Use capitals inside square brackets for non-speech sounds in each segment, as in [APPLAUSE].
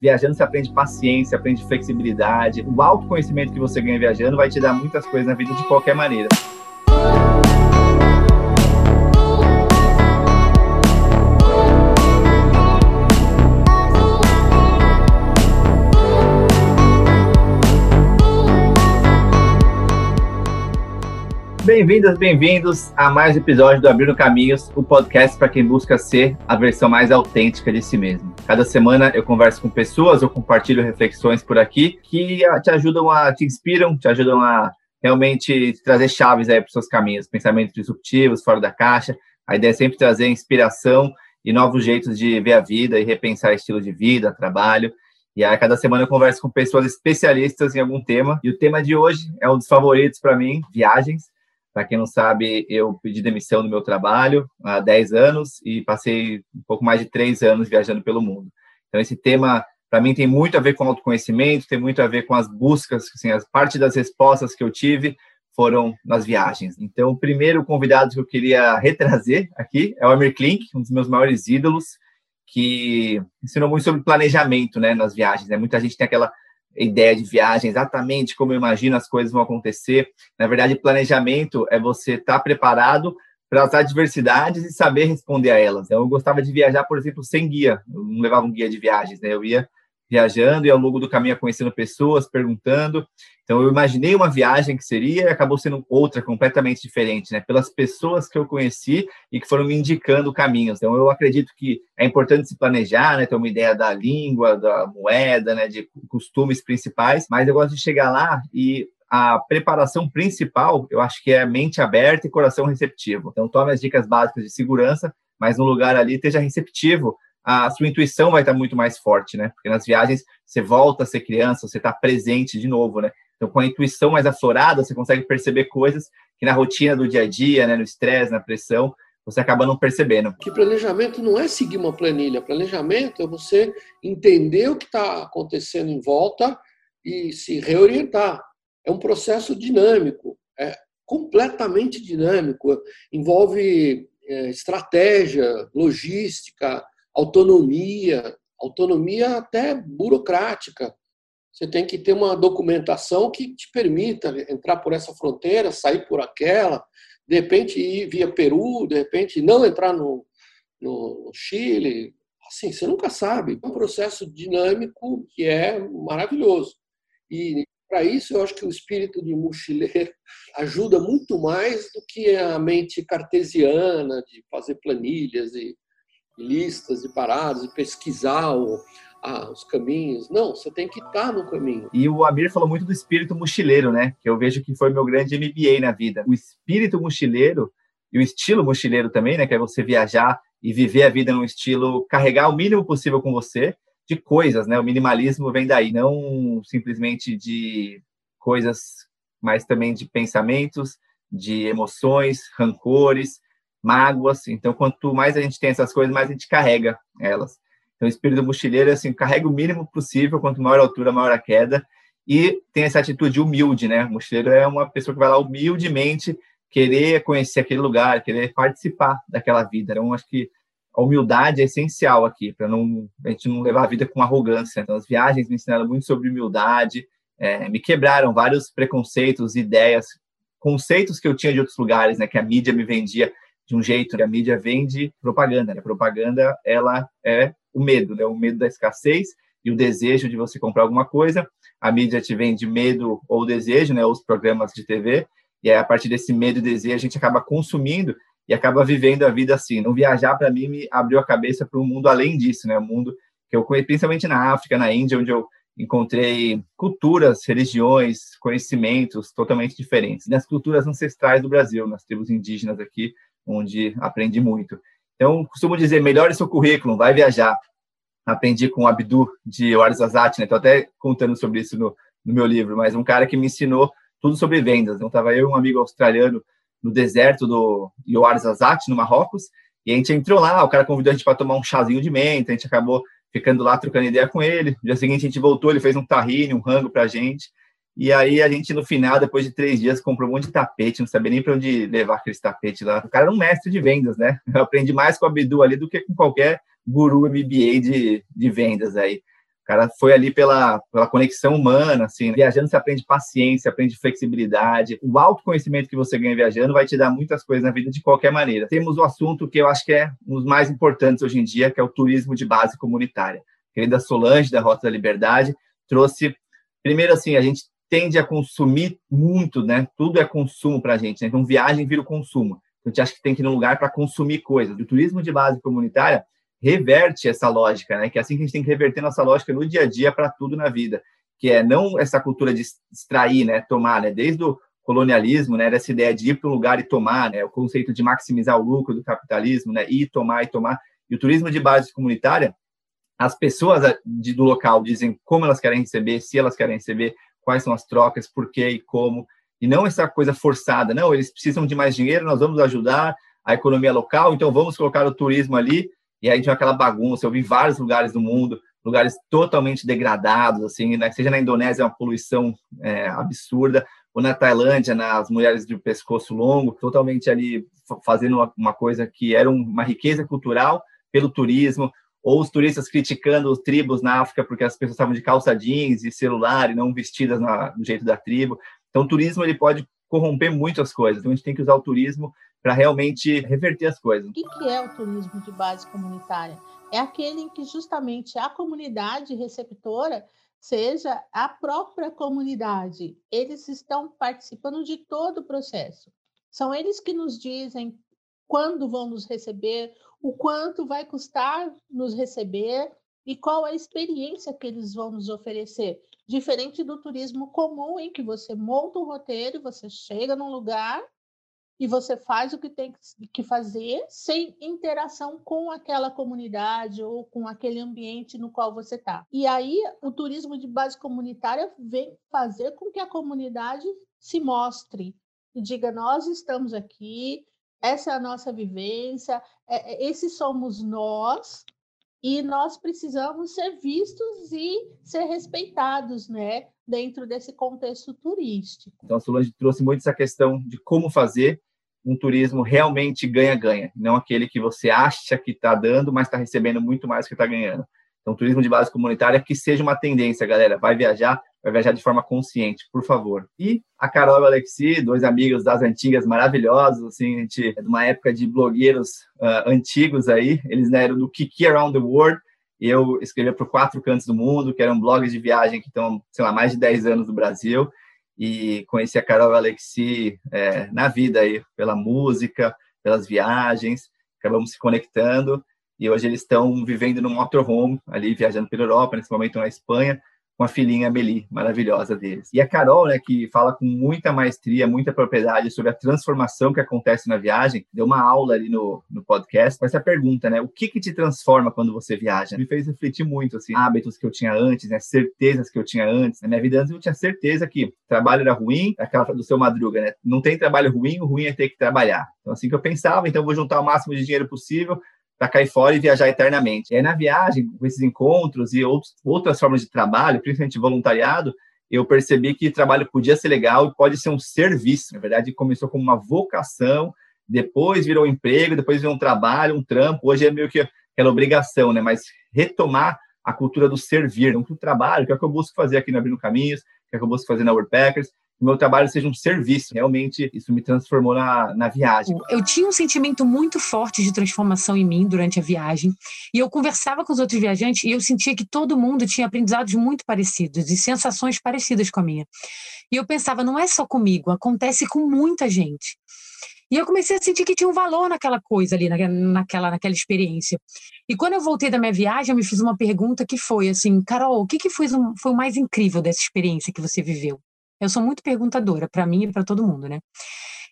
Viajando você aprende paciência, aprende flexibilidade. O autoconhecimento que você ganha viajando vai te dar muitas coisas na vida de qualquer maneira. Bem-vindas, bem-vindos a mais um episódio do Abrindo Caminhos, o podcast para quem busca ser a versão mais autêntica de si mesmo. Cada semana eu converso com pessoas ou compartilho reflexões por aqui que te ajudam a, te inspiram, te ajudam a realmente trazer chaves aí para os seus caminhos, pensamentos disruptivos, fora da caixa. A ideia é sempre trazer inspiração e novos jeitos de ver a vida e repensar estilo de vida, trabalho. E aí, cada semana eu converso com pessoas especialistas em algum tema. E o tema de hoje é um dos favoritos para mim, viagens. Para quem não sabe, eu pedi demissão do meu trabalho há 10 anos e passei um pouco mais de 3 anos viajando pelo mundo. Então, esse tema, para mim, tem muito a ver com autoconhecimento, tem muito a ver com as buscas, assim, as parte das respostas que eu tive foram nas viagens. Então, o primeiro convidado que eu queria retrazer aqui é o Amir Klink, um dos meus maiores ídolos, que ensinou muito sobre planejamento né, nas viagens. Né? Muita gente tem aquela ideia de viagem, exatamente como eu imagino as coisas vão acontecer. Na verdade, planejamento é você estar tá preparado para as adversidades e saber responder a elas. Eu gostava de viajar, por exemplo, sem guia. Eu não levava um guia de viagens, né? Eu ia viajando e ao longo do caminho conhecendo pessoas, perguntando. Então eu imaginei uma viagem que seria e acabou sendo outra completamente diferente, né? Pelas pessoas que eu conheci e que foram me indicando caminhos. Então eu acredito que é importante se planejar, né? Ter uma ideia da língua, da moeda, né? De costumes principais. Mas eu gosto de chegar lá e a preparação principal, eu acho que é mente aberta e coração receptivo. Então tome as dicas básicas de segurança, mas no lugar ali esteja receptivo a sua intuição vai estar muito mais forte, né? Porque nas viagens você volta a ser criança, você está presente de novo, né? Então, com a intuição mais aflorada, você consegue perceber coisas que na rotina do dia a dia, né, no estresse, na pressão, você acaba não percebendo. Que planejamento não é seguir uma planilha. Planejamento é você entender o que está acontecendo em volta e se reorientar. É um processo dinâmico, é completamente dinâmico. Envolve é, estratégia, logística, autonomia, autonomia até burocrática. Você tem que ter uma documentação que te permita entrar por essa fronteira, sair por aquela, de repente ir via Peru, de repente não entrar no, no Chile. Assim, você nunca sabe. É um processo dinâmico que é maravilhoso. E para isso, eu acho que o espírito de mochileiro [LAUGHS] ajuda muito mais do que a mente cartesiana de fazer planilhas e listas e paradas e pesquisar o, os caminhos. Não, você tem que estar no caminho. E o Amir falou muito do espírito mochileiro, né? Que eu vejo que foi meu grande MBA na vida. O espírito mochileiro e o estilo mochileiro também, né? Que é você viajar e viver a vida num estilo, carregar o mínimo possível com você de coisas, né? O minimalismo vem daí, não simplesmente de coisas, mas também de pensamentos, de emoções, rancores, mágoas. Então, quanto mais a gente tem essas coisas, mais a gente carrega elas. Então, o espírito mochileiro é assim, carrega o mínimo possível, quanto maior a altura, maior a queda, e tem essa atitude humilde, né? O mochileiro é uma pessoa que vai lá humildemente querer conhecer aquele lugar, querer participar daquela vida. Então, acho que a humildade é essencial aqui, para não a gente não levar a vida com arrogância. Então, as viagens me ensinaram muito sobre humildade, é, me quebraram vários preconceitos, ideias, conceitos que eu tinha de outros lugares, né? Que a mídia me vendia de um jeito que a mídia vende propaganda. Né? A propaganda ela é o medo, né? o medo da escassez e o desejo de você comprar alguma coisa. A mídia te vende medo ou desejo, né? os programas de TV, e aí, a partir desse medo e desejo a gente acaba consumindo e acaba vivendo a vida assim. Não viajar para mim me abriu a cabeça para um mundo além disso, né? Um mundo que eu conheci, principalmente na África, na Índia, onde eu encontrei culturas, religiões, conhecimentos totalmente diferentes. nas culturas ancestrais do Brasil, nas tribos indígenas aqui, onde aprendi muito. Então, costumo dizer, melhore seu currículo, vai viajar. Aprendi com o Abdu de Warzazat, né? Estou até contando sobre isso no, no, meu livro, mas um cara que me ensinou tudo sobre vendas. Então, estava eu e um amigo australiano no deserto do Warzazat, no Marrocos, e a gente entrou lá, o cara convidou a gente para tomar um chazinho de menta, a gente acabou ficando lá trocando ideia com ele. No dia seguinte a gente voltou, ele fez um tahine, um rango para a gente. E aí a gente, no final, depois de três dias, comprou um monte de tapete, não sabia nem para onde levar aqueles tapetes lá. O cara era um mestre de vendas, né? [LAUGHS] Eu aprendi mais com o Abdu ali do que com qualquer guru MBA de, de vendas aí. O cara foi ali pela, pela conexão humana, assim, viajando você aprende paciência, aprende flexibilidade. O autoconhecimento que você ganha viajando vai te dar muitas coisas na vida de qualquer maneira. Temos o assunto que eu acho que é um dos mais importantes hoje em dia, que é o turismo de base comunitária. A querida Solange, da Rota da Liberdade, trouxe, primeiro assim, a gente tende a consumir muito, né? Tudo é consumo para a gente, né? Então, viagem vira o consumo. Então, a gente acha que tem que ir num lugar para consumir coisas. O turismo de base comunitária reverte essa lógica, né? Que é assim que a gente tem que reverter nossa lógica no dia a dia para tudo na vida, que é não essa cultura de extrair, né? Tomar, né? Desde o colonialismo, né? Dessa ideia de ir para um lugar e tomar, né? O conceito de maximizar o lucro do capitalismo, né? Ir, tomar e tomar. E o turismo de base comunitária, as pessoas de, do local dizem como elas querem receber, se elas querem receber, quais são as trocas, por quê e como, e não essa coisa forçada, não, eles precisam de mais dinheiro, nós vamos ajudar a economia local, então vamos colocar o turismo ali, e aí tinha aquela bagunça, eu vi vários lugares do mundo, lugares totalmente degradados, assim, né? seja na Indonésia, uma poluição é, absurda, ou na Tailândia, nas mulheres de pescoço longo, totalmente ali fazendo uma coisa que era uma riqueza cultural pelo turismo, ou os turistas criticando os tribos na África porque as pessoas estavam de calça jeans e celular e não vestidas na, jeito da tribo. Então, o turismo ele pode corromper muitas coisas. Então, a gente tem que usar o turismo para realmente reverter as coisas. O que, que é o turismo de base comunitária? É aquele em que justamente a comunidade receptora seja a própria comunidade. Eles estão participando de todo o processo. São eles que nos dizem quando vão nos receber, o quanto vai custar nos receber e qual a experiência que eles vão nos oferecer. Diferente do turismo comum, em que você monta um roteiro, você chega num lugar e você faz o que tem que fazer sem interação com aquela comunidade ou com aquele ambiente no qual você está. E aí o turismo de base comunitária vem fazer com que a comunidade se mostre e diga: nós estamos aqui, essa é a nossa vivência, é, é, esses somos nós, e nós precisamos ser vistos e ser respeitados, né, dentro desse contexto turístico. Então, a Solange trouxe muito essa questão de como fazer um turismo realmente ganha-ganha, não aquele que você acha que está dando, mas está recebendo muito mais que está ganhando. Então, turismo de base comunitária que seja uma tendência, galera. Vai viajar, vai viajar de forma consciente, por favor. E a Carol e o Alexi, dois amigos das antigas maravilhosos, assim, a gente é de uma época de blogueiros uh, antigos aí, eles né, eram do Kiki Around the World, eu escrevia para Quatro Cantos do Mundo, que eram blogs de viagem que estão, sei lá, mais de 10 anos no Brasil, e conheci a Carol e o Alexi é, na vida aí, pela música, pelas viagens, acabamos se conectando, e hoje eles estão vivendo no motorhome, ali viajando pela Europa, nesse momento na Espanha, com a filhinha Meli, maravilhosa deles. E a Carol, né, que fala com muita maestria, muita propriedade sobre a transformação que acontece na viagem, deu uma aula ali no, no podcast com essa pergunta, né, o que que te transforma quando você viaja? Me fez refletir muito, assim, hábitos que eu tinha antes, né, certezas que eu tinha antes. Na minha vida antes eu tinha certeza que trabalho era ruim, aquela do seu Madruga, né, não tem trabalho ruim, o ruim é ter que trabalhar. Então, assim que eu pensava, então vou juntar o máximo de dinheiro possível, para cair fora e viajar eternamente. E aí, na viagem, com esses encontros e outros, outras formas de trabalho, principalmente voluntariado, eu percebi que trabalho podia ser legal e pode ser um serviço. Na verdade, começou como uma vocação, depois virou um emprego, depois virou um trabalho, um trampo. Hoje é meio que aquela obrigação, né? Mas retomar a cultura do servir, não que o trabalho, que é o que eu busco fazer aqui no Abrindo Caminhos, que é o que eu busco fazer na Worldpackers, o meu trabalho seja um serviço. Realmente, isso me transformou na, na viagem. Eu tinha um sentimento muito forte de transformação em mim durante a viagem. E eu conversava com os outros viajantes e eu sentia que todo mundo tinha aprendizados muito parecidos e sensações parecidas com a minha. E eu pensava, não é só comigo, acontece com muita gente. E eu comecei a sentir que tinha um valor naquela coisa ali, naquela, naquela experiência. E quando eu voltei da minha viagem, eu me fiz uma pergunta que foi assim, Carol, o que, que foi, foi o mais incrível dessa experiência que você viveu? Eu sou muito perguntadora, para mim e para todo mundo, né?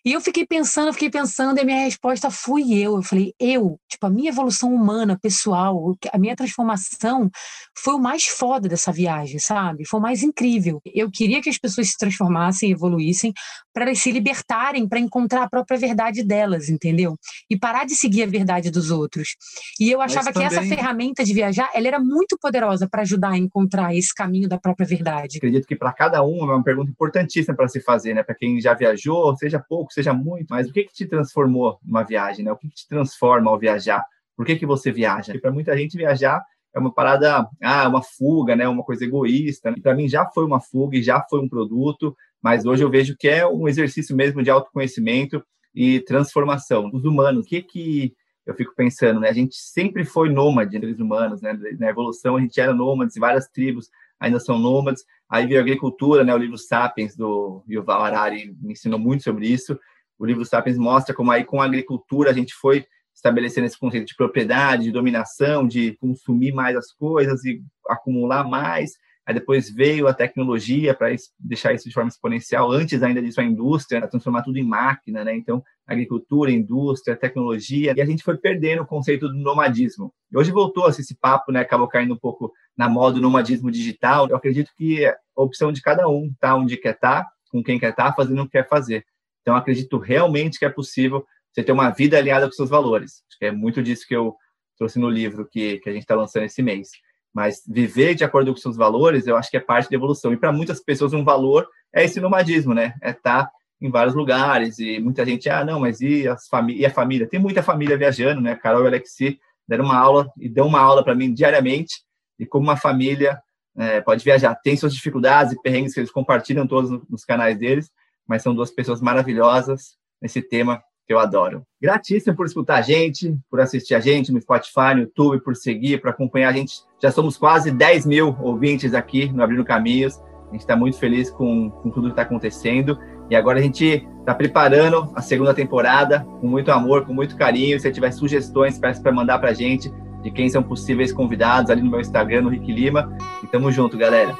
E eu fiquei pensando, fiquei pensando, e a minha resposta fui eu. Eu falei, eu, tipo, a minha evolução humana, pessoal, a minha transformação foi o mais foda dessa viagem, sabe? Foi o mais incrível. Eu queria que as pessoas se transformassem, evoluíssem, para elas se libertarem, para encontrar a própria verdade delas, entendeu? E parar de seguir a verdade dos outros. E eu achava também... que essa ferramenta de viajar, ela era muito poderosa para ajudar a encontrar esse caminho da própria verdade. Acredito que para cada um é uma pergunta importantíssima para se fazer, né? Para quem já viajou, seja pouco, seja muito, mas o que que te transformou numa viagem, né? O que, que te transforma ao viajar? Por que que você viaja? Para muita gente viajar é uma parada, ah, uma fuga, né, uma coisa egoísta. Para mim já foi uma fuga e já foi um produto, mas hoje eu vejo que é um exercício mesmo de autoconhecimento e transformação. Os humanos, o que que eu fico pensando, né? A gente sempre foi nômade os humanos, né? Na evolução a gente era nômades, várias tribos ainda são nômades. Aí veio a agricultura, né? O livro Sapiens do Yuval Harari me ensinou muito sobre isso. O livro Sapiens mostra como aí com a agricultura a gente foi estabelecendo esse conceito de propriedade, de dominação, de consumir mais as coisas e acumular mais. Aí depois veio a tecnologia para deixar isso de forma exponencial. Antes ainda disso, a indústria, transformar tudo em máquina, né? Então, agricultura, indústria, tecnologia. E a gente foi perdendo o conceito do nomadismo. E hoje voltou esse papo, né? Acabou caindo um pouco na moda do nomadismo digital. Eu acredito que é a opção de cada um tá onde quer estar, tá, com quem quer estar, tá, fazendo o que quer fazer. Então, acredito realmente que é possível você ter uma vida alinhada com seus valores. Acho que é muito disso que eu trouxe no livro que, que a gente está lançando esse mês. Mas viver de acordo com seus valores, eu acho que é parte da evolução. E para muitas pessoas, um valor é esse nomadismo, né? É estar tá em vários lugares. E muita gente, ah, não, mas e, as e a família? Tem muita família viajando, né? Carol e Alexi deram uma aula e dão uma aula para mim diariamente e como uma família é, pode viajar. Tem suas dificuldades e perrengues que eles compartilham todos nos canais deles, mas são duas pessoas maravilhosas nesse tema que eu adoro. Gratíssimo por escutar a gente, por assistir a gente no Spotify, no YouTube, por seguir, por acompanhar a gente. Já somos quase 10 mil ouvintes aqui no Abrindo Caminhos. A gente está muito feliz com, com tudo que está acontecendo. E agora a gente está preparando a segunda temporada com muito amor, com muito carinho. Se tiver sugestões, peço para mandar para a gente de quem são possíveis convidados ali no meu Instagram, no Rick Lima. E tamo junto, galera.